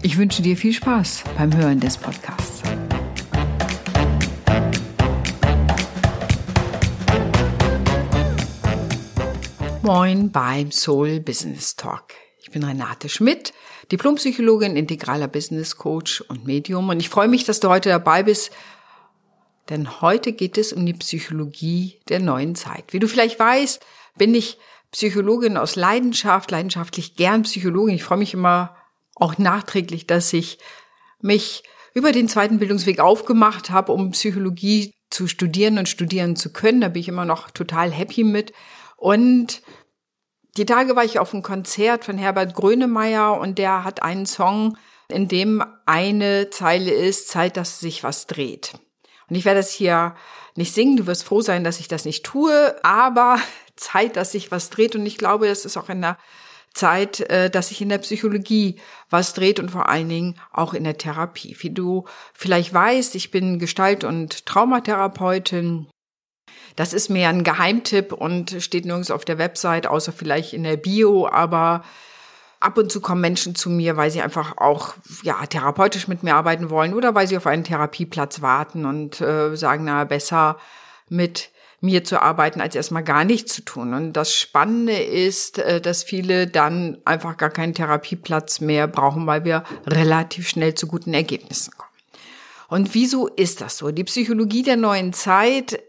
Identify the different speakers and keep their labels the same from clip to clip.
Speaker 1: Ich wünsche dir viel Spaß beim Hören des Podcasts. Moin beim Soul Business Talk. Ich bin Renate Schmidt, Diplompsychologin, integraler Business Coach und Medium. Und ich freue mich, dass du heute dabei bist, denn heute geht es um die Psychologie der neuen Zeit. Wie du vielleicht weißt, bin ich Psychologin aus Leidenschaft, leidenschaftlich gern Psychologin. Ich freue mich immer auch nachträglich, dass ich mich über den zweiten Bildungsweg aufgemacht habe, um Psychologie zu studieren und studieren zu können. Da bin ich immer noch total happy mit. Und die Tage war ich auf einem Konzert von Herbert Grönemeyer und der hat einen Song, in dem eine Zeile ist, Zeit, dass sich was dreht. Und ich werde das hier nicht singen, du wirst froh sein, dass ich das nicht tue, aber Zeit, dass sich was dreht und ich glaube, das ist auch in der Zeit, äh, dass sich in der Psychologie was dreht und vor allen Dingen auch in der Therapie. Wie du vielleicht weißt, ich bin Gestalt- und Traumatherapeutin das ist mehr ein Geheimtipp und steht nirgends auf der Website, außer vielleicht in der Bio, aber ab und zu kommen Menschen zu mir, weil sie einfach auch ja therapeutisch mit mir arbeiten wollen oder weil sie auf einen Therapieplatz warten und äh, sagen, na besser mit mir zu arbeiten, als erstmal gar nichts zu tun. Und das Spannende ist, äh, dass viele dann einfach gar keinen Therapieplatz mehr brauchen, weil wir relativ schnell zu guten Ergebnissen kommen. Und wieso ist das so? Die Psychologie der neuen Zeit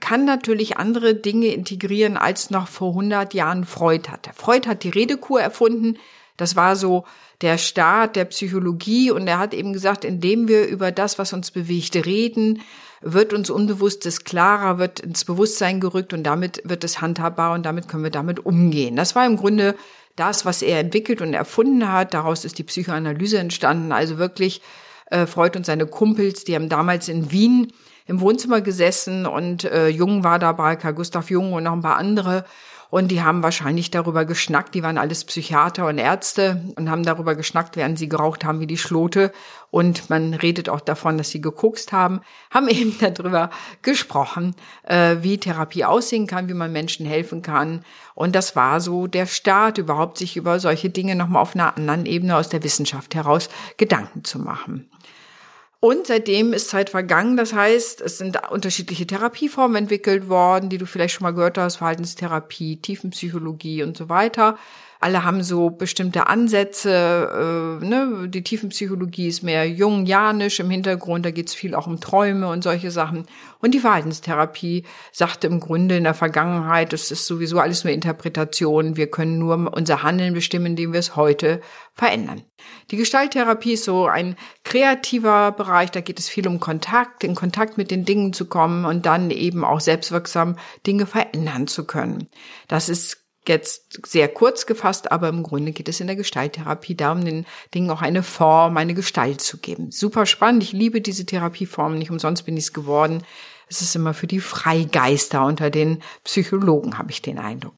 Speaker 1: kann natürlich andere Dinge integrieren, als noch vor 100 Jahren Freud hatte. Freud hat die Redekur erfunden. Das war so der Start der Psychologie und er hat eben gesagt, indem wir über das, was uns bewegt, reden, wird uns Unbewusstes klarer, wird ins Bewusstsein gerückt und damit wird es handhabbar und damit können wir damit umgehen. Das war im Grunde das, was er entwickelt und erfunden hat. Daraus ist die Psychoanalyse entstanden. Also wirklich äh, Freud und seine Kumpels, die haben damals in Wien im Wohnzimmer gesessen und äh, Jung war dabei, Karl Gustav Jung und noch ein paar andere. Und die haben wahrscheinlich darüber geschnackt, die waren alles Psychiater und Ärzte und haben darüber geschnackt, während sie geraucht haben wie die Schlote. Und man redet auch davon, dass sie gekokst haben, haben eben darüber gesprochen, äh, wie Therapie aussehen kann, wie man Menschen helfen kann. Und das war so der Start, überhaupt sich über solche Dinge nochmal auf einer anderen Ebene aus der Wissenschaft heraus Gedanken zu machen. Und seitdem ist Zeit vergangen. Das heißt, es sind unterschiedliche Therapieformen entwickelt worden, die du vielleicht schon mal gehört hast, Verhaltenstherapie, Tiefenpsychologie und so weiter. Alle haben so bestimmte Ansätze. Äh, ne? Die Tiefenpsychologie ist mehr jungianisch im Hintergrund, da geht es viel auch um Träume und solche Sachen. Und die Verhaltenstherapie sagte im Grunde in der Vergangenheit, es ist sowieso alles nur Interpretation, wir können nur unser Handeln bestimmen, indem wir es heute verändern. Die Gestalttherapie ist so ein kreativer Bereich, da geht es viel um Kontakt, in Kontakt mit den Dingen zu kommen und dann eben auch selbstwirksam Dinge verändern zu können. Das ist jetzt sehr kurz gefasst, aber im Grunde geht es in der Gestalttherapie darum, den Dingen auch eine Form, eine Gestalt zu geben. Super spannend. Ich liebe diese Therapieformen. Nicht umsonst bin ich es geworden. Es ist immer für die Freigeister unter den Psychologen, habe ich den Eindruck.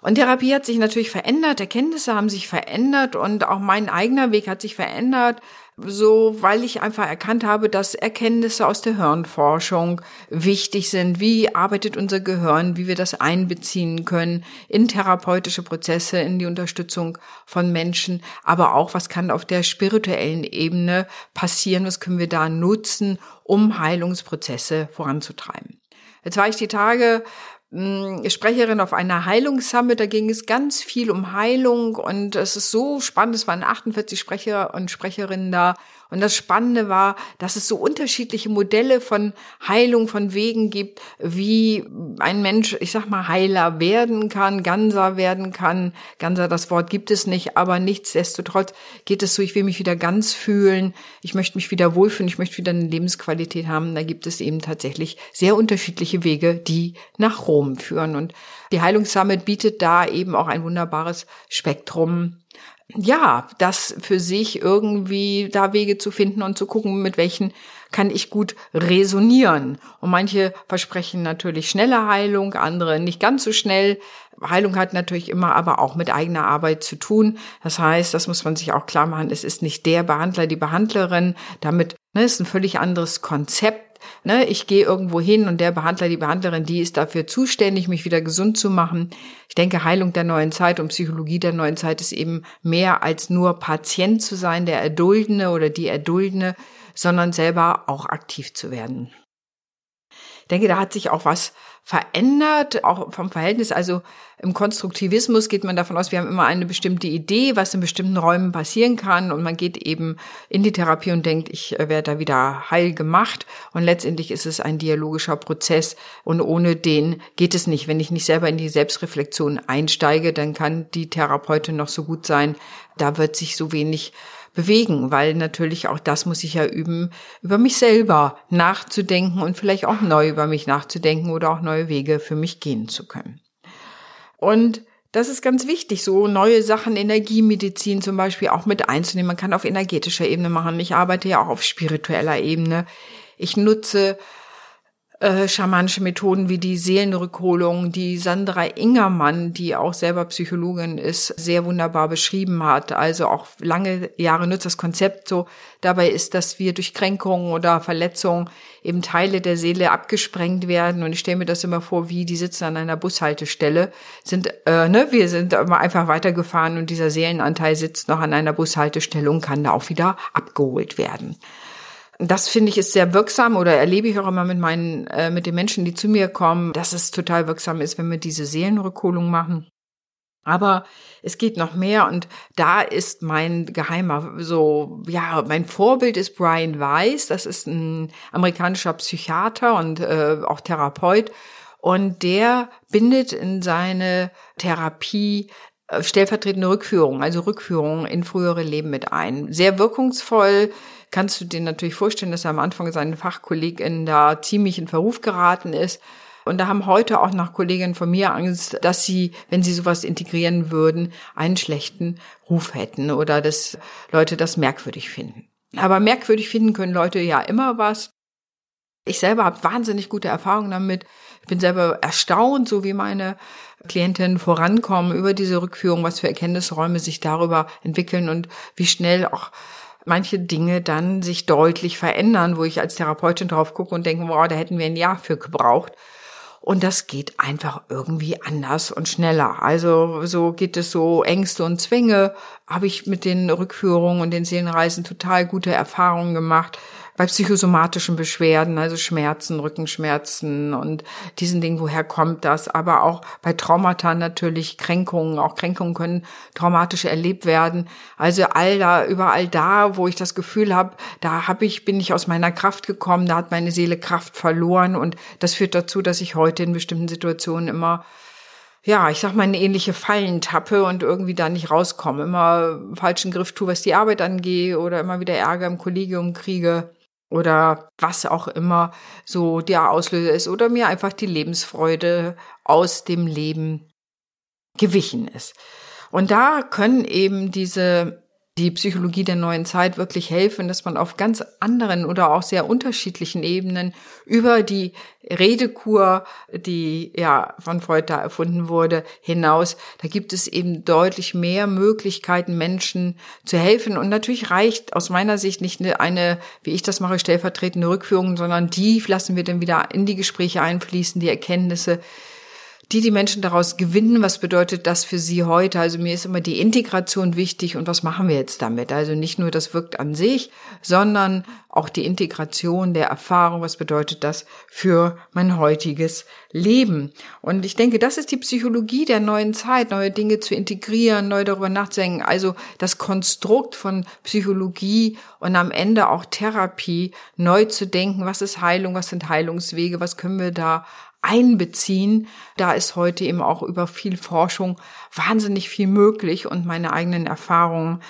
Speaker 1: Und Therapie hat sich natürlich verändert, Erkenntnisse haben sich verändert und auch mein eigener Weg hat sich verändert so, weil ich einfach erkannt habe, dass Erkenntnisse aus der Hirnforschung wichtig sind. Wie arbeitet unser Gehirn, wie wir das einbeziehen können in therapeutische Prozesse, in die Unterstützung von Menschen, aber auch, was kann auf der spirituellen Ebene passieren, was können wir da nutzen, um Heilungsprozesse voranzutreiben. Jetzt war ich die Tage Sprecherin auf einer Heilungssummit. Da ging es ganz viel um Heilung und es ist so spannend. Es waren 48 Sprecher und Sprecherinnen da und das Spannende war, dass es so unterschiedliche Modelle von Heilung, von Wegen gibt, wie ein Mensch, ich sag mal, Heiler werden kann, Ganser werden kann. Ganser, das Wort gibt es nicht, aber nichtsdestotrotz geht es so, ich will mich wieder ganz fühlen, ich möchte mich wieder wohlfühlen, ich möchte wieder eine Lebensqualität haben. Da gibt es eben tatsächlich sehr unterschiedliche Wege, die nach Rom führen. Und Die Heilungssummit bietet da eben auch ein wunderbares Spektrum ja, das für sich irgendwie da Wege zu finden und zu gucken, mit welchen kann ich gut resonieren. Und manche versprechen natürlich schnelle Heilung, andere nicht ganz so schnell. Heilung hat natürlich immer aber auch mit eigener Arbeit zu tun. Das heißt, das muss man sich auch klar machen, es ist nicht der Behandler, die Behandlerin. Damit ne, ist ein völlig anderes Konzept Ne, ich gehe irgendwo hin und der Behandler, die Behandlerin, die ist dafür zuständig, mich wieder gesund zu machen. Ich denke, Heilung der neuen Zeit und Psychologie der neuen Zeit ist eben mehr als nur Patient zu sein, der Erduldene oder die Erduldene, sondern selber auch aktiv zu werden. Ich denke, da hat sich auch was verändert, auch vom Verhältnis. Also im Konstruktivismus geht man davon aus, wir haben immer eine bestimmte Idee, was in bestimmten Räumen passieren kann und man geht eben in die Therapie und denkt, ich äh, werde da wieder heil gemacht und letztendlich ist es ein dialogischer Prozess und ohne den geht es nicht. Wenn ich nicht selber in die Selbstreflexion einsteige, dann kann die Therapeutin noch so gut sein, da wird sich so wenig bewegen, weil natürlich auch das muss ich ja üben, über mich selber nachzudenken und vielleicht auch neu über mich nachzudenken oder auch neue Wege für mich gehen zu können. Und das ist ganz wichtig, so neue Sachen, Energiemedizin zum Beispiel auch mit einzunehmen. Man kann auf energetischer Ebene machen. Ich arbeite ja auch auf spiritueller Ebene. Ich nutze äh, schamanische Methoden wie die Seelenrückholung, die Sandra Ingermann, die auch selber Psychologin ist, sehr wunderbar beschrieben hat. Also auch lange Jahre nutzt das Konzept so. Dabei ist, dass wir durch Kränkungen oder Verletzungen eben Teile der Seele abgesprengt werden. Und ich stelle mir das immer vor, wie die sitzen an einer Bushaltestelle, sind, äh, ne, wir sind immer einfach weitergefahren und dieser Seelenanteil sitzt noch an einer Bushaltestelle und kann da auch wieder abgeholt werden. Das finde ich ist sehr wirksam oder erlebe ich auch immer mit meinen, äh, mit den Menschen, die zu mir kommen, dass es total wirksam ist, wenn wir diese Seelenrückholung machen. Aber es geht noch mehr und da ist mein geheimer, so, ja, mein Vorbild ist Brian Weiss. Das ist ein amerikanischer Psychiater und äh, auch Therapeut. Und der bindet in seine Therapie äh, stellvertretende Rückführung, also Rückführung in frühere Leben mit ein. Sehr wirkungsvoll kannst du dir natürlich vorstellen, dass er am Anfang seine Fachkollegin da ziemlich in Verruf geraten ist. Und da haben heute auch noch Kolleginnen von mir Angst, dass sie, wenn sie sowas integrieren würden, einen schlechten Ruf hätten oder dass Leute das merkwürdig finden. Aber merkwürdig finden können Leute ja immer was. Ich selber habe wahnsinnig gute Erfahrungen damit. Ich bin selber erstaunt, so wie meine Klientinnen vorankommen über diese Rückführung, was für Erkenntnisräume sich darüber entwickeln und wie schnell auch manche Dinge dann sich deutlich verändern, wo ich als Therapeutin drauf gucke und denke, wow, da hätten wir ein Jahr für gebraucht. Und das geht einfach irgendwie anders und schneller. Also so geht es so Ängste und Zwänge. Habe ich mit den Rückführungen und den Seelenreisen total gute Erfahrungen gemacht bei psychosomatischen Beschwerden, also Schmerzen, Rückenschmerzen und diesen Dingen, woher kommt das? Aber auch bei Traumata natürlich Kränkungen, auch Kränkungen können traumatisch erlebt werden. Also all da, überall da, wo ich das Gefühl habe, da habe ich, bin ich aus meiner Kraft gekommen, da hat meine Seele Kraft verloren und das führt dazu, dass ich heute in bestimmten Situationen immer ja, ich sag mal, eine ähnliche Fallen tappe und irgendwie da nicht rauskomme. Immer falschen Griff tue, was die Arbeit angeht oder immer wieder Ärger im Kollegium kriege oder was auch immer so der Auslöser ist oder mir einfach die Lebensfreude aus dem Leben gewichen ist. Und da können eben diese die Psychologie der neuen Zeit wirklich helfen, dass man auf ganz anderen oder auch sehr unterschiedlichen Ebenen über die Redekur, die ja von Freud da erfunden wurde, hinaus, da gibt es eben deutlich mehr Möglichkeiten, Menschen zu helfen. Und natürlich reicht aus meiner Sicht nicht eine, wie ich das mache, stellvertretende Rückführung, sondern die lassen wir dann wieder in die Gespräche einfließen, die Erkenntnisse, die die Menschen daraus gewinnen. Was bedeutet das für sie heute? Also mir ist immer die Integration wichtig und was machen wir jetzt damit? Also nicht nur das wirkt an sich, sondern auch die Integration der Erfahrung. Was bedeutet das für mein heutiges Leben? Und ich denke, das ist die Psychologie der neuen Zeit, neue Dinge zu integrieren, neu darüber nachzudenken. Also das Konstrukt von Psychologie und am Ende auch Therapie neu zu denken. Was ist Heilung? Was sind Heilungswege? Was können wir da einbeziehen. Da ist heute eben auch über viel Forschung wahnsinnig viel möglich und meine eigenen Erfahrungen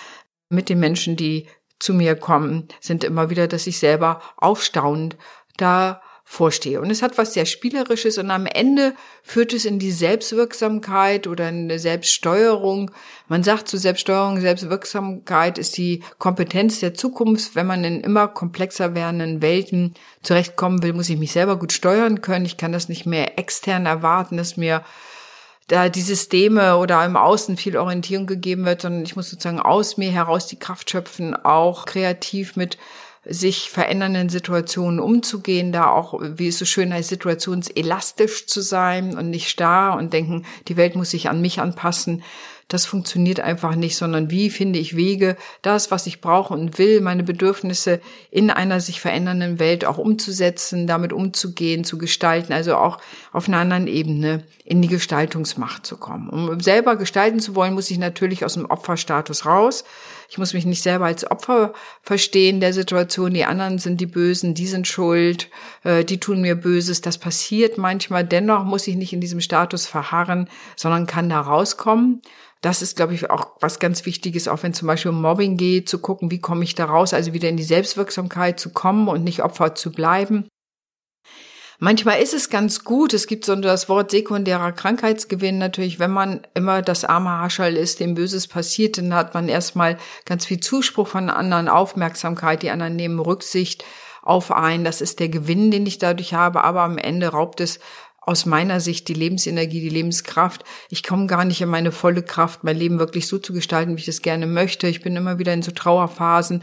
Speaker 1: mit den Menschen, die zu mir kommen, sind immer wieder, dass ich selber aufstaunend da vorstehe. Und es hat was sehr Spielerisches und am Ende führt es in die Selbstwirksamkeit oder in eine Selbststeuerung. Man sagt zu Selbststeuerung, Selbstwirksamkeit ist die Kompetenz der Zukunft. Wenn man in immer komplexer werdenden Welten zurechtkommen will, muss ich mich selber gut steuern können. Ich kann das nicht mehr extern erwarten, dass mir da die Systeme oder im Außen viel Orientierung gegeben wird, sondern ich muss sozusagen aus mir heraus die Kraft schöpfen, auch kreativ mit sich verändernden Situationen umzugehen, da auch, wie es so schön heißt, situationselastisch zu sein und nicht starr und denken, die Welt muss sich an mich anpassen. Das funktioniert einfach nicht, sondern wie finde ich Wege, das, was ich brauche und will, meine Bedürfnisse in einer sich verändernden Welt auch umzusetzen, damit umzugehen, zu gestalten, also auch auf einer anderen Ebene in die Gestaltungsmacht zu kommen. Um selber gestalten zu wollen, muss ich natürlich aus dem Opferstatus raus. Ich muss mich nicht selber als Opfer verstehen der Situation. Die anderen sind die Bösen, die sind schuld, äh, die tun mir Böses. Das passiert manchmal. Dennoch muss ich nicht in diesem Status verharren, sondern kann da rauskommen. Das ist, glaube ich, auch was ganz Wichtiges, auch wenn zum Beispiel um Mobbing geht, zu gucken, wie komme ich da raus, also wieder in die Selbstwirksamkeit zu kommen und nicht Opfer zu bleiben. Manchmal ist es ganz gut, es gibt so das Wort sekundärer Krankheitsgewinn. Natürlich, wenn man immer das arme Haschall ist, dem Böses passiert, dann hat man erstmal ganz viel Zuspruch von anderen, Aufmerksamkeit, die anderen nehmen Rücksicht auf einen, das ist der Gewinn, den ich dadurch habe, aber am Ende raubt es aus meiner Sicht die Lebensenergie, die Lebenskraft. Ich komme gar nicht in meine volle Kraft, mein Leben wirklich so zu gestalten, wie ich das gerne möchte. Ich bin immer wieder in so Trauerphasen,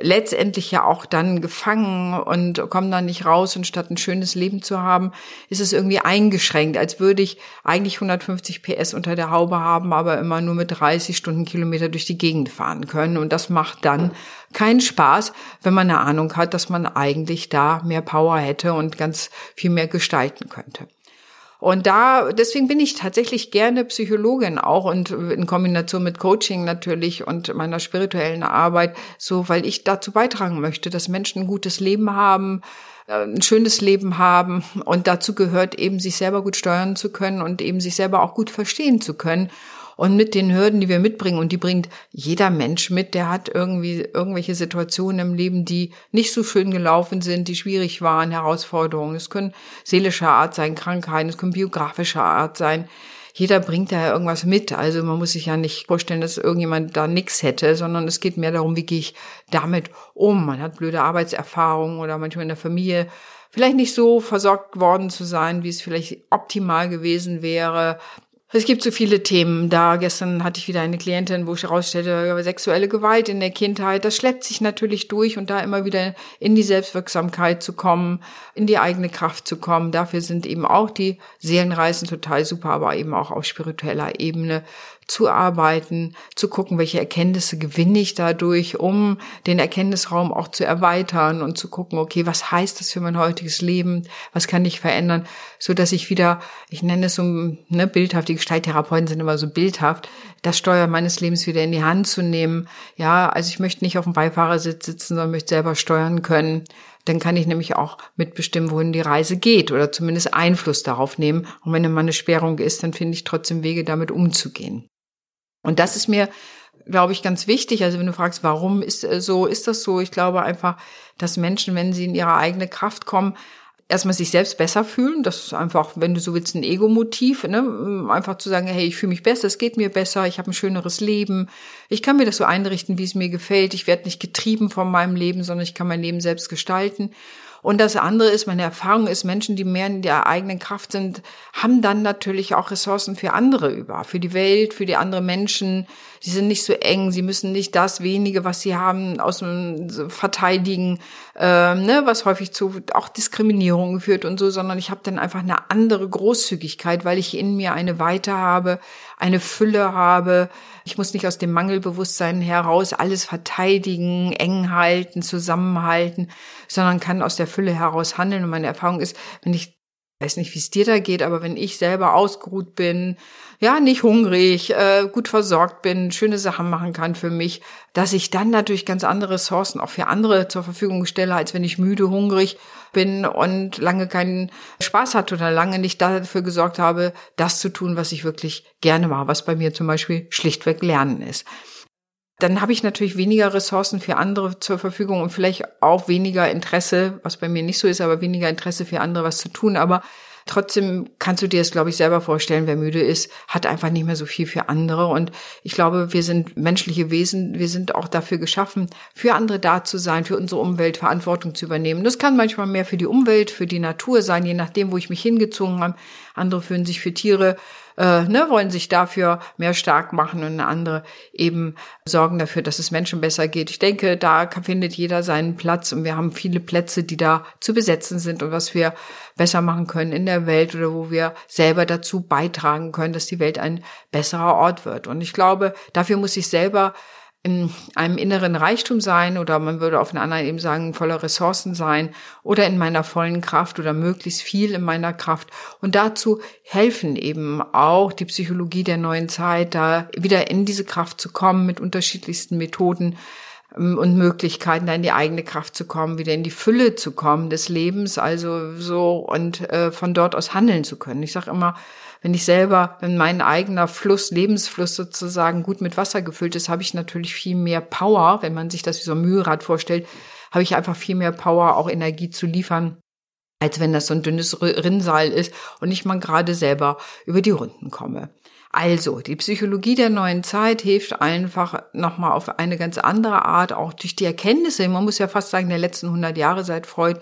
Speaker 1: letztendlich ja auch dann gefangen und kommen dann nicht raus und statt ein schönes Leben zu haben, ist es irgendwie eingeschränkt, als würde ich eigentlich 150 PS unter der Haube haben, aber immer nur mit 30 Stundenkilometer durch die Gegend fahren können und das macht dann keinen Spaß, wenn man eine Ahnung hat, dass man eigentlich da mehr Power hätte und ganz viel mehr gestalten könnte. Und da, deswegen bin ich tatsächlich gerne Psychologin auch und in Kombination mit Coaching natürlich und meiner spirituellen Arbeit, so, weil ich dazu beitragen möchte, dass Menschen ein gutes Leben haben, äh, ein schönes Leben haben und dazu gehört eben sich selber gut steuern zu können und eben sich selber auch gut verstehen zu können und mit den Hürden, die wir mitbringen, und die bringt jeder Mensch mit, der hat irgendwie irgendwelche Situationen im Leben, die nicht so schön gelaufen sind, die schwierig waren, Herausforderungen. Es können seelischer Art sein, Krankheiten, es können biografischer Art sein. Jeder bringt da irgendwas mit. Also man muss sich ja nicht vorstellen, dass irgendjemand da nichts hätte, sondern es geht mehr darum, wie gehe ich damit um. Man hat blöde Arbeitserfahrungen oder manchmal in der Familie vielleicht nicht so versorgt worden zu sein, wie es vielleicht optimal gewesen wäre. Es gibt so viele Themen. Da gestern hatte ich wieder eine Klientin, wo ich herausstellte, sexuelle Gewalt in der Kindheit. Das schleppt sich natürlich durch und da immer wieder in die Selbstwirksamkeit zu kommen, in die eigene Kraft zu kommen. Dafür sind eben auch die Seelenreisen total super, aber eben auch auf spiritueller Ebene zu arbeiten, zu gucken, welche Erkenntnisse gewinne ich dadurch, um den Erkenntnisraum auch zu erweitern und zu gucken, okay, was heißt das für mein heutiges Leben? Was kann ich verändern? So dass ich wieder, ich nenne es so, ne, bildhaft, die Gestalttherapeuten sind immer so bildhaft, das Steuer meines Lebens wieder in die Hand zu nehmen. Ja, also ich möchte nicht auf dem Beifahrersitz sitzen, sondern möchte selber steuern können dann kann ich nämlich auch mitbestimmen, wohin die Reise geht oder zumindest Einfluss darauf nehmen. Und wenn immer eine Sperrung ist, dann finde ich trotzdem Wege, damit umzugehen. Und das ist mir, glaube ich, ganz wichtig. Also wenn du fragst, warum ist äh, so, ist das so? Ich glaube einfach, dass Menschen, wenn sie in ihre eigene Kraft kommen, erstmal sich selbst besser fühlen. Das ist einfach, wenn du so willst, ein Ego-Motiv, ne? einfach zu sagen, hey, ich fühle mich besser, es geht mir besser, ich habe ein schöneres Leben, ich kann mir das so einrichten, wie es mir gefällt, ich werde nicht getrieben von meinem Leben, sondern ich kann mein Leben selbst gestalten. Und das andere ist, meine Erfahrung ist, Menschen, die mehr in der eigenen Kraft sind, haben dann natürlich auch Ressourcen für andere über, für die Welt, für die anderen Menschen. Sie sind nicht so eng, sie müssen nicht das wenige, was sie haben, aus dem verteidigen, ähm, ne, was häufig zu auch Diskriminierung führt und so, sondern ich habe dann einfach eine andere Großzügigkeit, weil ich in mir eine Weite habe, eine Fülle habe. Ich muss nicht aus dem Mangelbewusstsein heraus alles verteidigen, eng halten, zusammenhalten, sondern kann aus der Fülle heraus handeln. Und meine Erfahrung ist, wenn ich weiß nicht, wie es dir da geht, aber wenn ich selber ausgeruht bin, ja, nicht hungrig, äh, gut versorgt bin, schöne Sachen machen kann für mich, dass ich dann natürlich ganz andere Ressourcen auch für andere zur Verfügung stelle, als wenn ich müde, hungrig bin und lange keinen Spaß hatte oder lange nicht dafür gesorgt habe, das zu tun, was ich wirklich gerne mache, was bei mir zum Beispiel schlichtweg Lernen ist. Dann habe ich natürlich weniger Ressourcen für andere zur Verfügung und vielleicht auch weniger Interesse, was bei mir nicht so ist, aber weniger Interesse für andere was zu tun. Aber Trotzdem kannst du dir es, glaube ich, selber vorstellen, wer müde ist, hat einfach nicht mehr so viel für andere. Und ich glaube, wir sind menschliche Wesen. Wir sind auch dafür geschaffen, für andere da zu sein, für unsere Umwelt Verantwortung zu übernehmen. Das kann manchmal mehr für die Umwelt, für die Natur sein, je nachdem, wo ich mich hingezogen habe. Andere fühlen sich für Tiere äh, ne, wollen sich dafür mehr stark machen und andere eben sorgen dafür, dass es Menschen besser geht. Ich denke, da findet jeder seinen Platz und wir haben viele Plätze, die da zu besetzen sind und was wir besser machen können in der Welt oder wo wir selber dazu beitragen können, dass die Welt ein besserer Ort wird. Und ich glaube, dafür muss ich selber in einem inneren Reichtum sein oder man würde auf einer anderen eben sagen, voller Ressourcen sein oder in meiner vollen Kraft oder möglichst viel in meiner Kraft. Und dazu helfen eben auch die Psychologie der neuen Zeit, da wieder in diese Kraft zu kommen mit unterschiedlichsten Methoden und Möglichkeiten, da in die eigene Kraft zu kommen, wieder in die Fülle zu kommen des Lebens, also so und äh, von dort aus handeln zu können. Ich sage immer, wenn ich selber, wenn mein eigener Fluss, Lebensfluss sozusagen gut mit Wasser gefüllt ist, habe ich natürlich viel mehr Power, wenn man sich das wie so ein Mühlrad vorstellt, habe ich einfach viel mehr Power, auch Energie zu liefern, als wenn das so ein dünnes Rinnsal ist und ich mal gerade selber über die Runden komme. Also, die Psychologie der neuen Zeit hilft einfach nochmal auf eine ganz andere Art, auch durch die Erkenntnisse, man muss ja fast sagen, der letzten 100 Jahre seit Freud,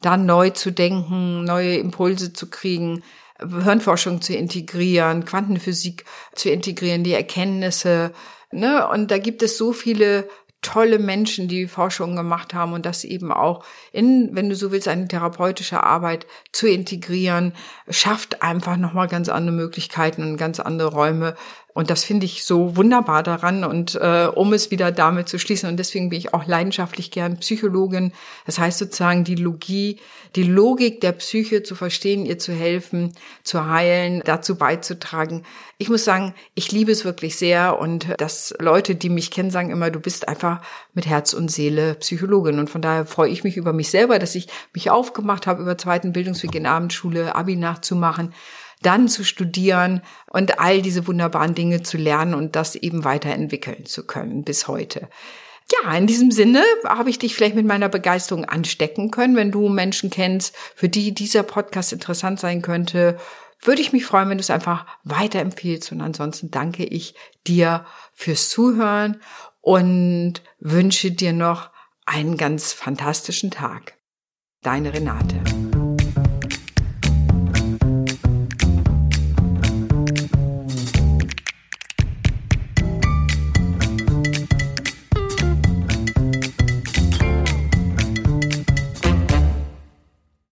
Speaker 1: da neu zu denken, neue Impulse zu kriegen, Hirnforschung zu integrieren, Quantenphysik zu integrieren, die Erkenntnisse. Ne? Und da gibt es so viele tolle Menschen, die Forschung gemacht haben und das eben auch in, wenn du so willst, eine therapeutische Arbeit zu integrieren, schafft einfach nochmal ganz andere Möglichkeiten und ganz andere Räume und das finde ich so wunderbar daran und äh, um es wieder damit zu schließen und deswegen bin ich auch leidenschaftlich gern Psychologin. Das heißt sozusagen die Logie, die Logik der Psyche zu verstehen, ihr zu helfen, zu heilen, dazu beizutragen. Ich muss sagen, ich liebe es wirklich sehr und dass Leute, die mich kennen, sagen immer, du bist einfach mit Herz und Seele Psychologin und von daher freue ich mich über mich selber, dass ich mich aufgemacht habe, über zweiten Bildungsweg in Abendschule, Abi nachzumachen dann zu studieren und all diese wunderbaren Dinge zu lernen und das eben weiterentwickeln zu können bis heute. Ja, in diesem Sinne habe ich dich vielleicht mit meiner Begeisterung anstecken können. Wenn du Menschen kennst, für die dieser Podcast interessant sein könnte, würde ich mich freuen, wenn du es einfach weiterempfiehlst. Und ansonsten danke ich dir fürs Zuhören und wünsche dir noch einen ganz fantastischen Tag. Deine Renate.